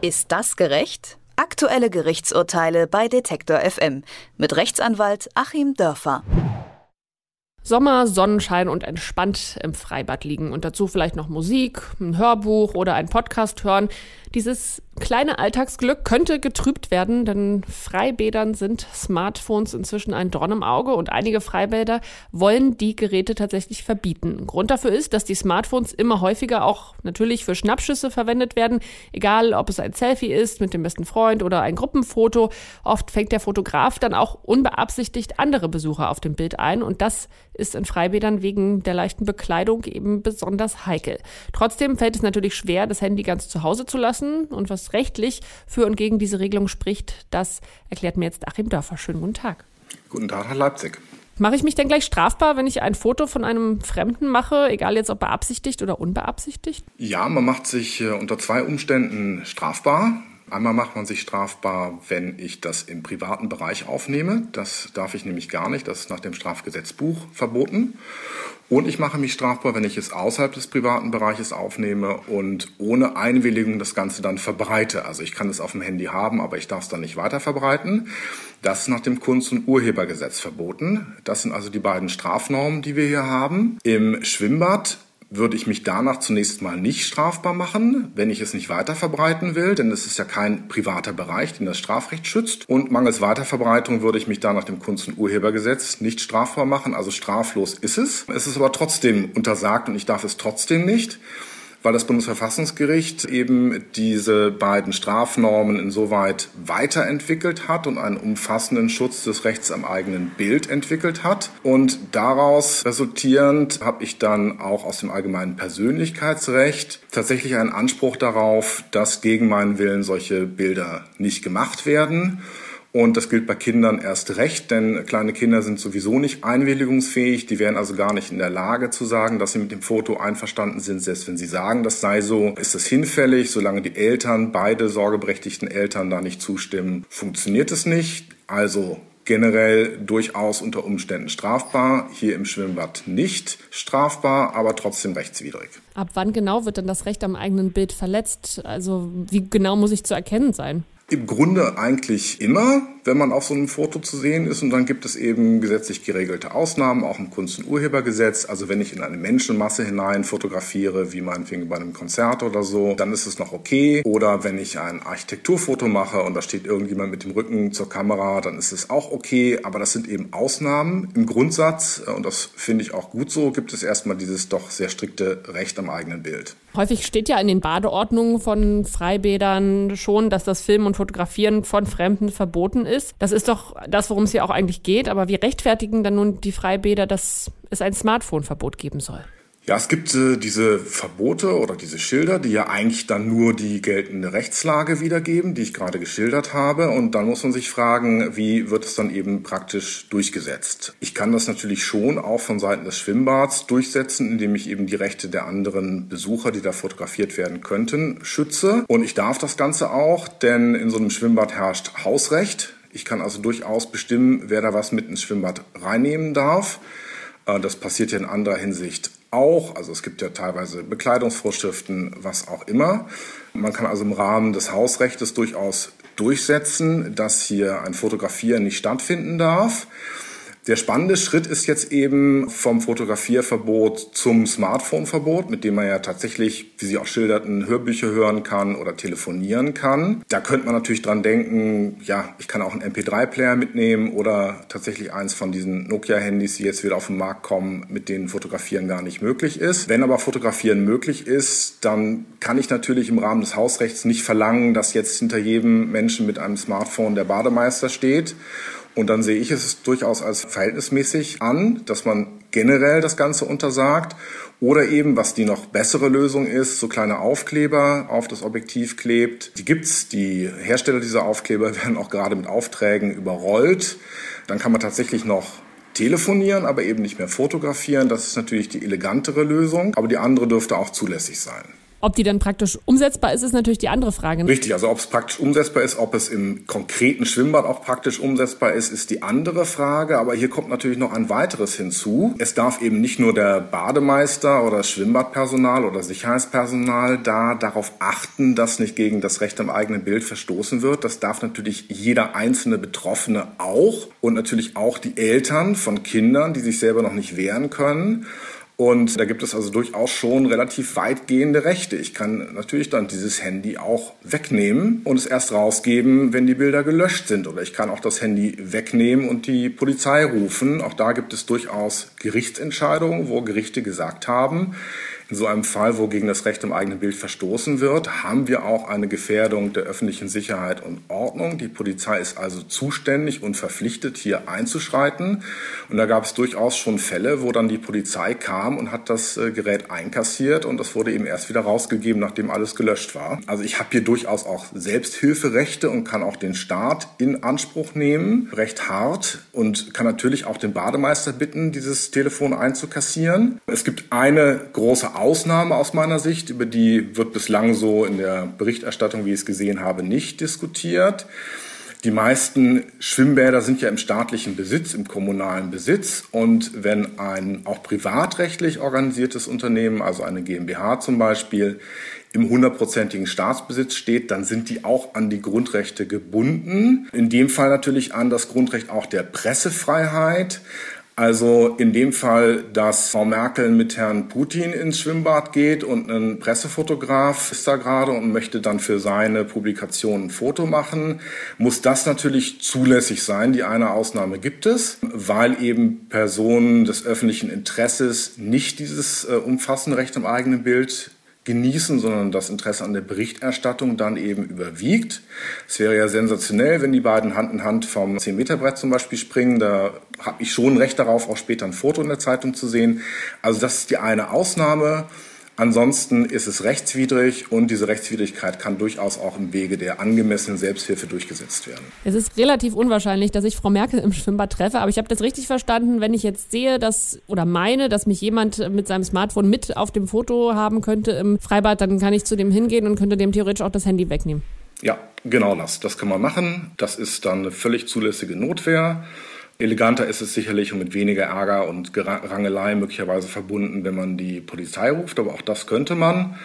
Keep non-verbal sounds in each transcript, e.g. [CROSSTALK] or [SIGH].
Ist das gerecht? Aktuelle Gerichtsurteile bei Detektor FM mit Rechtsanwalt Achim Dörfer. Sommer, Sonnenschein und entspannt im Freibad liegen und dazu vielleicht noch Musik, ein Hörbuch oder ein Podcast hören. Dieses kleine Alltagsglück könnte getrübt werden, denn Freibädern sind Smartphones inzwischen ein Dorn im Auge und einige Freibäder wollen die Geräte tatsächlich verbieten. Grund dafür ist, dass die Smartphones immer häufiger auch natürlich für Schnappschüsse verwendet werden, egal ob es ein Selfie ist mit dem besten Freund oder ein Gruppenfoto. Oft fängt der Fotograf dann auch unbeabsichtigt andere Besucher auf dem Bild ein und das ist in Freibädern wegen der leichten Bekleidung eben besonders heikel. Trotzdem fällt es natürlich schwer, das Handy ganz zu Hause zu lassen lassen und was rechtlich für und gegen diese Regelung spricht, das erklärt mir jetzt Achim Dörfer. Schönen guten Tag. Guten Tag, Herr Leipzig. Mache ich mich denn gleich strafbar, wenn ich ein Foto von einem Fremden mache, egal jetzt ob beabsichtigt oder unbeabsichtigt? Ja, man macht sich äh, unter zwei Umständen strafbar. Einmal macht man sich strafbar, wenn ich das im privaten Bereich aufnehme. Das darf ich nämlich gar nicht. Das ist nach dem Strafgesetzbuch verboten. Und ich mache mich strafbar, wenn ich es außerhalb des privaten Bereiches aufnehme und ohne Einwilligung das Ganze dann verbreite. Also ich kann es auf dem Handy haben, aber ich darf es dann nicht weiter verbreiten. Das ist nach dem Kunst- und Urhebergesetz verboten. Das sind also die beiden Strafnormen, die wir hier haben. Im Schwimmbad würde ich mich danach zunächst mal nicht strafbar machen, wenn ich es nicht weiter verbreiten will, denn es ist ja kein privater Bereich, den das Strafrecht schützt. Und mangels Weiterverbreitung würde ich mich da nach dem Kunst- und Urhebergesetz nicht strafbar machen, also straflos ist es. Es ist aber trotzdem untersagt und ich darf es trotzdem nicht weil das Bundesverfassungsgericht eben diese beiden Strafnormen insoweit weiterentwickelt hat und einen umfassenden Schutz des Rechts am eigenen Bild entwickelt hat. Und daraus resultierend habe ich dann auch aus dem allgemeinen Persönlichkeitsrecht tatsächlich einen Anspruch darauf, dass gegen meinen Willen solche Bilder nicht gemacht werden. Und das gilt bei Kindern erst recht, denn kleine Kinder sind sowieso nicht einwilligungsfähig. Die wären also gar nicht in der Lage zu sagen, dass sie mit dem Foto einverstanden sind. Selbst wenn sie sagen, das sei so, ist das hinfällig. Solange die Eltern, beide sorgeberechtigten Eltern da nicht zustimmen, funktioniert es nicht. Also generell durchaus unter Umständen strafbar, hier im Schwimmbad nicht strafbar, aber trotzdem rechtswidrig. Ab wann genau wird denn das Recht am eigenen Bild verletzt? Also wie genau muss ich zu erkennen sein? Im Grunde eigentlich immer, wenn man auf so einem Foto zu sehen ist. Und dann gibt es eben gesetzlich geregelte Ausnahmen, auch im Kunst- und Urhebergesetz. Also wenn ich in eine Menschenmasse hinein fotografiere, wie meinetwegen bei einem Konzert oder so, dann ist es noch okay. Oder wenn ich ein Architekturfoto mache und da steht irgendjemand mit dem Rücken zur Kamera, dann ist es auch okay. Aber das sind eben Ausnahmen. Im Grundsatz, und das finde ich auch gut so, gibt es erstmal dieses doch sehr strikte Recht am eigenen Bild. Häufig steht ja in den Badeordnungen von Freibädern schon, dass das Filmen und Fotografieren von Fremden verboten ist. Das ist doch das, worum es hier auch eigentlich geht. Aber wie rechtfertigen dann nun die Freibäder, dass es ein Smartphone-Verbot geben soll? Ja, es gibt äh, diese Verbote oder diese Schilder, die ja eigentlich dann nur die geltende Rechtslage wiedergeben, die ich gerade geschildert habe. Und dann muss man sich fragen, wie wird es dann eben praktisch durchgesetzt? Ich kann das natürlich schon auch von Seiten des Schwimmbads durchsetzen, indem ich eben die Rechte der anderen Besucher, die da fotografiert werden könnten, schütze. Und ich darf das Ganze auch, denn in so einem Schwimmbad herrscht Hausrecht. Ich kann also durchaus bestimmen, wer da was mit ins Schwimmbad reinnehmen darf. Äh, das passiert ja in anderer Hinsicht auch. Also es gibt ja teilweise Bekleidungsvorschriften, was auch immer. Man kann also im Rahmen des Hausrechts durchaus durchsetzen, dass hier ein Fotografieren nicht stattfinden darf. Der spannende Schritt ist jetzt eben vom Fotografierverbot zum Smartphone-Verbot, mit dem man ja tatsächlich, wie Sie auch schilderten, Hörbücher hören kann oder telefonieren kann. Da könnte man natürlich dran denken, ja, ich kann auch einen MP3-Player mitnehmen oder tatsächlich eins von diesen Nokia-Handys, die jetzt wieder auf den Markt kommen, mit denen Fotografieren gar nicht möglich ist. Wenn aber Fotografieren möglich ist, dann kann ich natürlich im Rahmen des Hausrechts nicht verlangen, dass jetzt hinter jedem Menschen mit einem Smartphone der Bademeister steht und dann sehe ich es durchaus als verhältnismäßig an, dass man generell das Ganze untersagt. Oder eben, was die noch bessere Lösung ist, so kleine Aufkleber auf das Objektiv klebt. Die gibt's. Die Hersteller dieser Aufkleber [LAUGHS] werden auch gerade mit Aufträgen überrollt. Dann kann man tatsächlich noch telefonieren, aber eben nicht mehr fotografieren. Das ist natürlich die elegantere Lösung. Aber die andere dürfte auch zulässig sein. Ob die dann praktisch umsetzbar ist, ist natürlich die andere Frage. Richtig, also ob es praktisch umsetzbar ist, ob es im konkreten Schwimmbad auch praktisch umsetzbar ist, ist die andere Frage. Aber hier kommt natürlich noch ein weiteres hinzu. Es darf eben nicht nur der Bademeister oder Schwimmbadpersonal oder Sicherheitspersonal da darauf achten, dass nicht gegen das Recht am eigenen Bild verstoßen wird. Das darf natürlich jeder einzelne Betroffene auch und natürlich auch die Eltern von Kindern, die sich selber noch nicht wehren können. Und da gibt es also durchaus schon relativ weitgehende Rechte. Ich kann natürlich dann dieses Handy auch wegnehmen und es erst rausgeben, wenn die Bilder gelöscht sind. Oder ich kann auch das Handy wegnehmen und die Polizei rufen. Auch da gibt es durchaus Gerichtsentscheidungen, wo Gerichte gesagt haben, in so einem Fall, wo gegen das Recht im eigenen Bild verstoßen wird, haben wir auch eine Gefährdung der öffentlichen Sicherheit und Ordnung. Die Polizei ist also zuständig und verpflichtet, hier einzuschreiten. Und da gab es durchaus schon Fälle, wo dann die Polizei kam und hat das äh, Gerät einkassiert und das wurde eben erst wieder rausgegeben, nachdem alles gelöscht war. Also ich habe hier durchaus auch Selbsthilferechte und kann auch den Staat in Anspruch nehmen, recht hart und kann natürlich auch den Bademeister bitten, dieses Telefon einzukassieren. Es gibt eine große Ausnahme aus meiner Sicht, über die wird bislang so in der Berichterstattung, wie ich es gesehen habe, nicht diskutiert. Die meisten Schwimmbäder sind ja im staatlichen Besitz, im kommunalen Besitz. Und wenn ein auch privatrechtlich organisiertes Unternehmen, also eine GmbH zum Beispiel, im hundertprozentigen Staatsbesitz steht, dann sind die auch an die Grundrechte gebunden. In dem Fall natürlich an das Grundrecht auch der Pressefreiheit, also in dem Fall, dass Frau Merkel mit Herrn Putin ins Schwimmbad geht und ein Pressefotograf ist da gerade und möchte dann für seine Publikation ein Foto machen, muss das natürlich zulässig sein. Die eine Ausnahme gibt es, weil eben Personen des öffentlichen Interesses nicht dieses äh, umfassende Recht am eigenen Bild genießen, sondern das Interesse an der Berichterstattung dann eben überwiegt. Es wäre ja sensationell, wenn die beiden Hand in Hand vom 10-Meter-Brett zum Beispiel springen. Da habe ich schon Recht darauf, auch später ein Foto in der Zeitung zu sehen. Also das ist die eine Ausnahme. Ansonsten ist es rechtswidrig und diese Rechtswidrigkeit kann durchaus auch im Wege der angemessenen Selbsthilfe durchgesetzt werden. Es ist relativ unwahrscheinlich, dass ich Frau Merkel im Schwimmbad treffe, aber ich habe das richtig verstanden, wenn ich jetzt sehe, dass oder meine, dass mich jemand mit seinem Smartphone mit auf dem Foto haben könnte im Freibad, dann kann ich zu dem hingehen und könnte dem theoretisch auch das Handy wegnehmen. Ja, genau das. Das kann man machen. Das ist dann eine völlig zulässige Notwehr. Eleganter ist es sicherlich und mit weniger Ärger und Rangelei möglicherweise verbunden, wenn man die Polizei ruft, aber auch das könnte man.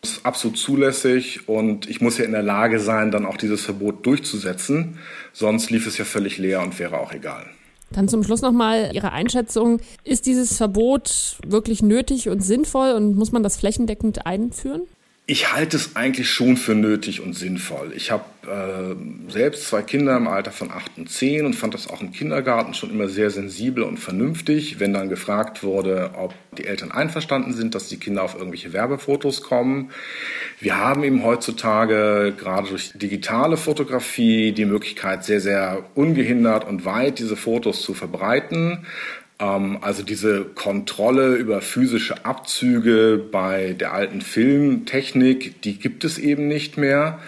Das ist absolut zulässig und ich muss ja in der Lage sein, dann auch dieses Verbot durchzusetzen. Sonst lief es ja völlig leer und wäre auch egal. Dann zum Schluss nochmal Ihre Einschätzung. Ist dieses Verbot wirklich nötig und sinnvoll und muss man das flächendeckend einführen? Ich halte es eigentlich schon für nötig und sinnvoll. Ich habe äh, selbst zwei Kinder im Alter von acht und zehn und fand das auch im Kindergarten schon immer sehr sensibel und vernünftig, wenn dann gefragt wurde, ob die Eltern einverstanden sind, dass die Kinder auf irgendwelche Werbefotos kommen. Wir haben eben heutzutage gerade durch digitale Fotografie die Möglichkeit, sehr, sehr ungehindert und weit diese Fotos zu verbreiten. Ähm, also diese Kontrolle über physische Abzüge bei der alten Filmtechnik, die gibt es eben nicht mehr.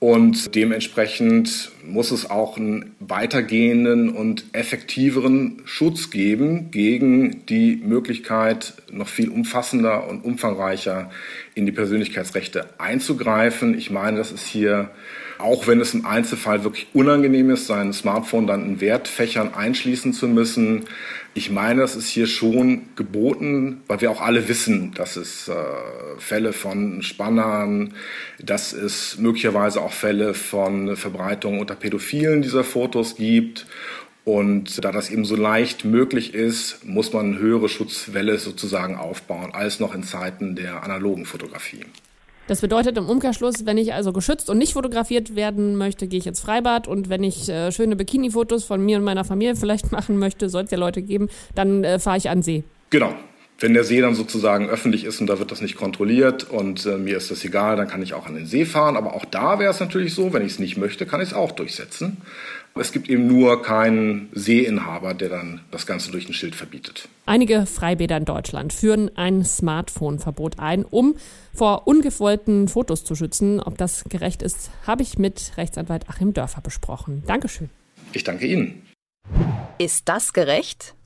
Und dementsprechend muss es auch einen weitergehenden und effektiveren Schutz geben gegen die Möglichkeit, noch viel umfassender und umfangreicher in die Persönlichkeitsrechte einzugreifen. Ich meine, das ist hier, auch wenn es im Einzelfall wirklich unangenehm ist, sein Smartphone dann in Wertfächern einschließen zu müssen, ich meine, das ist hier schon geboten, weil wir auch alle wissen, dass es äh, Fälle von Spannern, dass es möglicherweise auch Fälle von Verbreitung unter Pädophilen dieser Fotos gibt. Und da das eben so leicht möglich ist, muss man eine höhere Schutzwelle sozusagen aufbauen, als noch in Zeiten der analogen Fotografie. Das bedeutet im Umkehrschluss, wenn ich also geschützt und nicht fotografiert werden möchte, gehe ich ins Freibad und wenn ich äh, schöne Bikini-Fotos von mir und meiner Familie vielleicht [LAUGHS] machen möchte, soll es ja Leute geben, dann äh, fahre ich an See. Genau. Wenn der See dann sozusagen öffentlich ist und da wird das nicht kontrolliert und äh, mir ist das egal, dann kann ich auch an den See fahren. Aber auch da wäre es natürlich so, wenn ich es nicht möchte, kann ich es auch durchsetzen. Es gibt eben nur keinen Seeinhaber, der dann das Ganze durch ein Schild verbietet. Einige Freibäder in Deutschland führen ein Smartphone-Verbot ein, um vor ungewollten Fotos zu schützen. Ob das gerecht ist, habe ich mit Rechtsanwalt Achim Dörfer besprochen. Dankeschön. Ich danke Ihnen. Ist das gerecht?